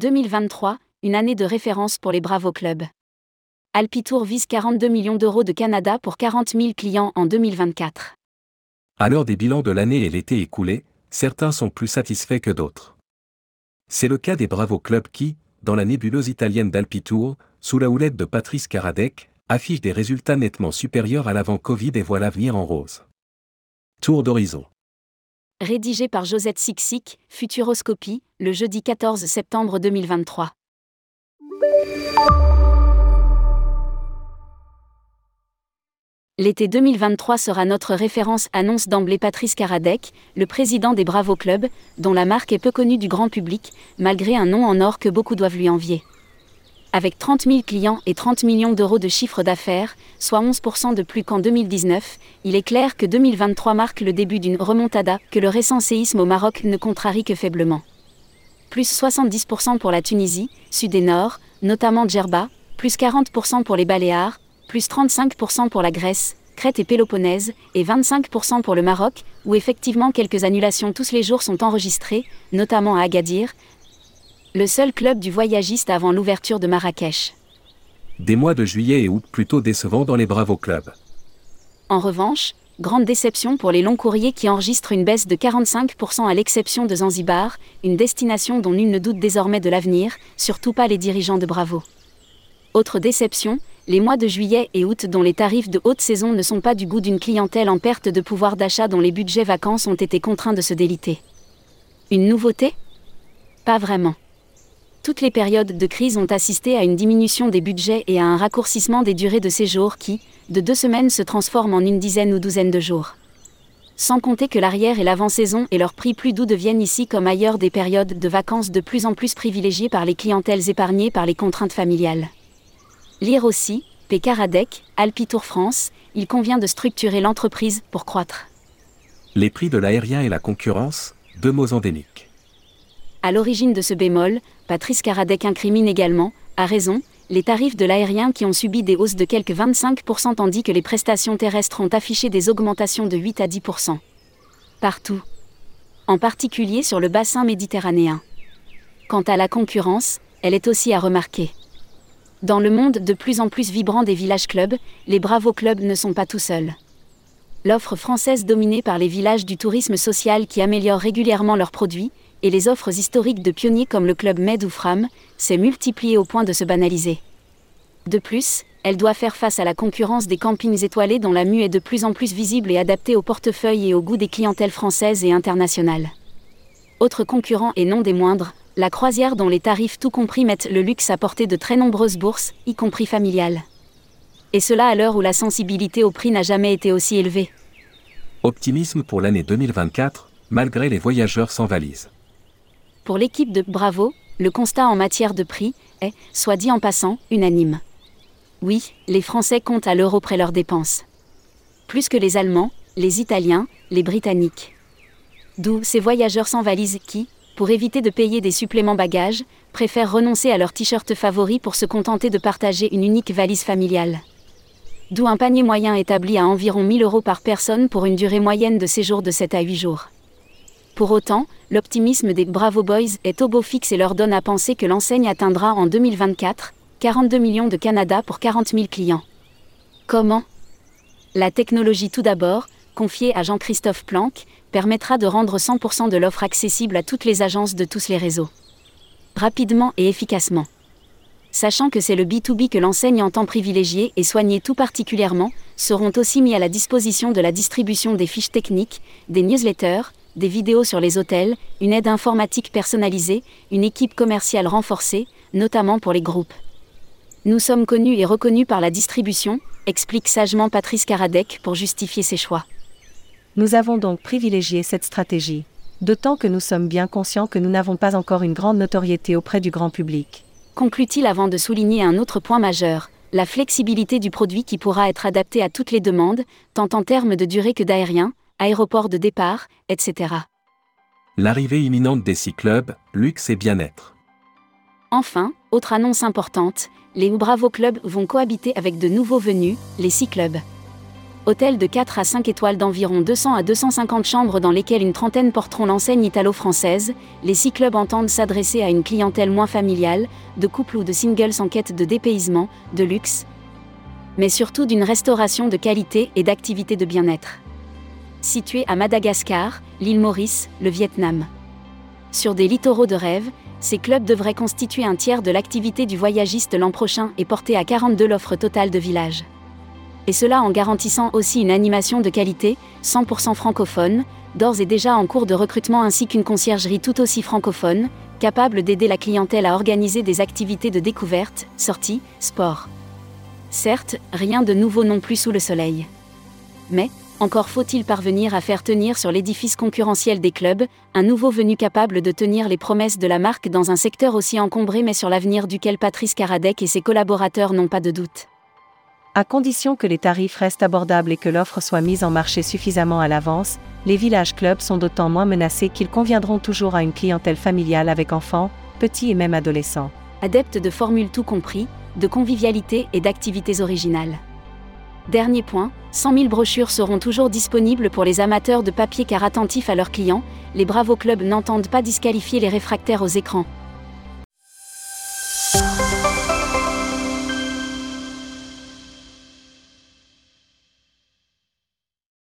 2023, une année de référence pour les Bravo Club. Alpitour vise 42 millions d'euros de Canada pour 40 000 clients en 2024. À l'heure des bilans de l'année et l'été écoulé, certains sont plus satisfaits que d'autres. C'est le cas des Bravo Club qui, dans la nébuleuse italienne d'Alpitour, sous la houlette de Patrice Karadec, affiche des résultats nettement supérieurs à l'avant Covid et voit l'avenir en rose. Tour d'horizon. Rédigé par Josette Sixic, Futuroscopie, le jeudi 14 septembre 2023. L'été 2023 sera notre référence, annonce d'emblée Patrice Karadec, le président des Bravo Club, dont la marque est peu connue du grand public, malgré un nom en or que beaucoup doivent lui envier. Avec 30 000 clients et 30 millions d'euros de chiffre d'affaires, soit 11% de plus qu'en 2019, il est clair que 2023 marque le début d'une remontada que le récent séisme au Maroc ne contrarie que faiblement. Plus 70% pour la Tunisie, Sud et Nord, notamment Djerba, plus 40% pour les Baléares, plus 35% pour la Grèce, Crète et Péloponnèse, et 25% pour le Maroc, où effectivement quelques annulations tous les jours sont enregistrées, notamment à Agadir, le seul club du voyagiste avant l'ouverture de Marrakech. Des mois de juillet et août plutôt décevants dans les Bravo Club. En revanche, grande déception pour les longs courriers qui enregistrent une baisse de 45% à l'exception de Zanzibar, une destination dont nul ne doute désormais de l'avenir, surtout pas les dirigeants de Bravo. Autre déception, les mois de juillet et août dont les tarifs de haute saison ne sont pas du goût d'une clientèle en perte de pouvoir d'achat dont les budgets vacances ont été contraints de se déliter. Une nouveauté? Pas vraiment toutes les périodes de crise ont assisté à une diminution des budgets et à un raccourcissement des durées de séjour qui, de deux semaines, se transforment en une dizaine ou douzaine de jours. Sans compter que l'arrière et l'avant-saison et leurs prix plus doux deviennent ici comme ailleurs des périodes de vacances de plus en plus privilégiées par les clientèles épargnées par les contraintes familiales. Lire aussi, P. Caradec, Alpitour France, il convient de structurer l'entreprise pour croître. Les prix de l'aérien et la concurrence, deux mots endémiques. À l'origine de ce bémol, Patrice Karadec incrimine également, à raison, les tarifs de l'aérien qui ont subi des hausses de quelques 25% tandis que les prestations terrestres ont affiché des augmentations de 8 à 10%. Partout. En particulier sur le bassin méditerranéen. Quant à la concurrence, elle est aussi à remarquer. Dans le monde de plus en plus vibrant des villages clubs, les Bravo Clubs ne sont pas tout seuls. L'offre française dominée par les villages du tourisme social qui améliorent régulièrement leurs produits, et les offres historiques de pionniers comme le club Med ou Fram, s'est multipliée au point de se banaliser. De plus, elle doit faire face à la concurrence des campings étoilés dont la mue est de plus en plus visible et adaptée au portefeuille et au goût des clientèles françaises et internationales. Autre concurrent et non des moindres, la croisière dont les tarifs tout compris mettent le luxe à portée de très nombreuses bourses, y compris familiales. Et cela à l'heure où la sensibilité au prix n'a jamais été aussi élevée. Optimisme pour l'année 2024, malgré les voyageurs sans valise. Pour l'équipe de Bravo, le constat en matière de prix est, soit dit en passant, unanime. Oui, les Français comptent à l'euro près leurs dépenses. Plus que les Allemands, les Italiens, les Britanniques. D'où ces voyageurs sans valise qui, pour éviter de payer des suppléments bagages, préfèrent renoncer à leur t-shirt favori pour se contenter de partager une unique valise familiale. D'où un panier moyen établi à environ 1000 euros par personne pour une durée moyenne de séjour de 7 à 8 jours. Pour autant, l'optimisme des Bravo Boys est au beau fixe et leur donne à penser que l'enseigne atteindra en 2024 42 millions de Canada pour 40 000 clients. Comment? La technologie tout d'abord, confiée à Jean-Christophe Planck, permettra de rendre 100% de l'offre accessible à toutes les agences de tous les réseaux. Rapidement et efficacement. Sachant que c'est le B2B que l'enseigne entend privilégier et soigner tout particulièrement, seront aussi mis à la disposition de la distribution des fiches techniques, des newsletters, des vidéos sur les hôtels, une aide informatique personnalisée, une équipe commerciale renforcée, notamment pour les groupes. Nous sommes connus et reconnus par la distribution, explique sagement Patrice Karadec pour justifier ses choix. Nous avons donc privilégié cette stratégie, d'autant que nous sommes bien conscients que nous n'avons pas encore une grande notoriété auprès du grand public. Conclut-il avant de souligner un autre point majeur, la flexibilité du produit qui pourra être adapté à toutes les demandes, tant en termes de durée que d'aérien, aéroport de départ, etc. L'arrivée imminente des six clubs, luxe et bien-être. Enfin, autre annonce importante, les Bravo Clubs vont cohabiter avec de nouveaux venus, les six clubs. hôtel de 4 à 5 étoiles d'environ 200 à 250 chambres dans lesquelles une trentaine porteront l'enseigne italo-française, les six clubs entendent s'adresser à une clientèle moins familiale, de couples ou de singles en quête de dépaysement, de luxe, mais surtout d'une restauration de qualité et d'activité de bien-être. Situé à Madagascar, l'île Maurice, le Vietnam. Sur des littoraux de rêve, ces clubs devraient constituer un tiers de l'activité du voyagiste l'an prochain et porter à 42 l'offre totale de village et cela en garantissant aussi une animation de qualité, 100% francophone, d'ores et déjà en cours de recrutement ainsi qu'une conciergerie tout aussi francophone, capable d'aider la clientèle à organiser des activités de découverte, sorties, sport. Certes, rien de nouveau non plus sous le soleil. Mais, encore faut-il parvenir à faire tenir sur l'édifice concurrentiel des clubs, un nouveau venu capable de tenir les promesses de la marque dans un secteur aussi encombré mais sur l'avenir duquel Patrice Karadec et ses collaborateurs n'ont pas de doute à condition que les tarifs restent abordables et que l'offre soit mise en marché suffisamment à l'avance, les villages clubs sont d'autant moins menacés qu'ils conviendront toujours à une clientèle familiale avec enfants, petits et même adolescents. Adeptes de formules tout compris, de convivialité et d'activités originales. Dernier point, 100 000 brochures seront toujours disponibles pour les amateurs de papier car attentifs à leurs clients, les Bravo Clubs n'entendent pas disqualifier les réfractaires aux écrans.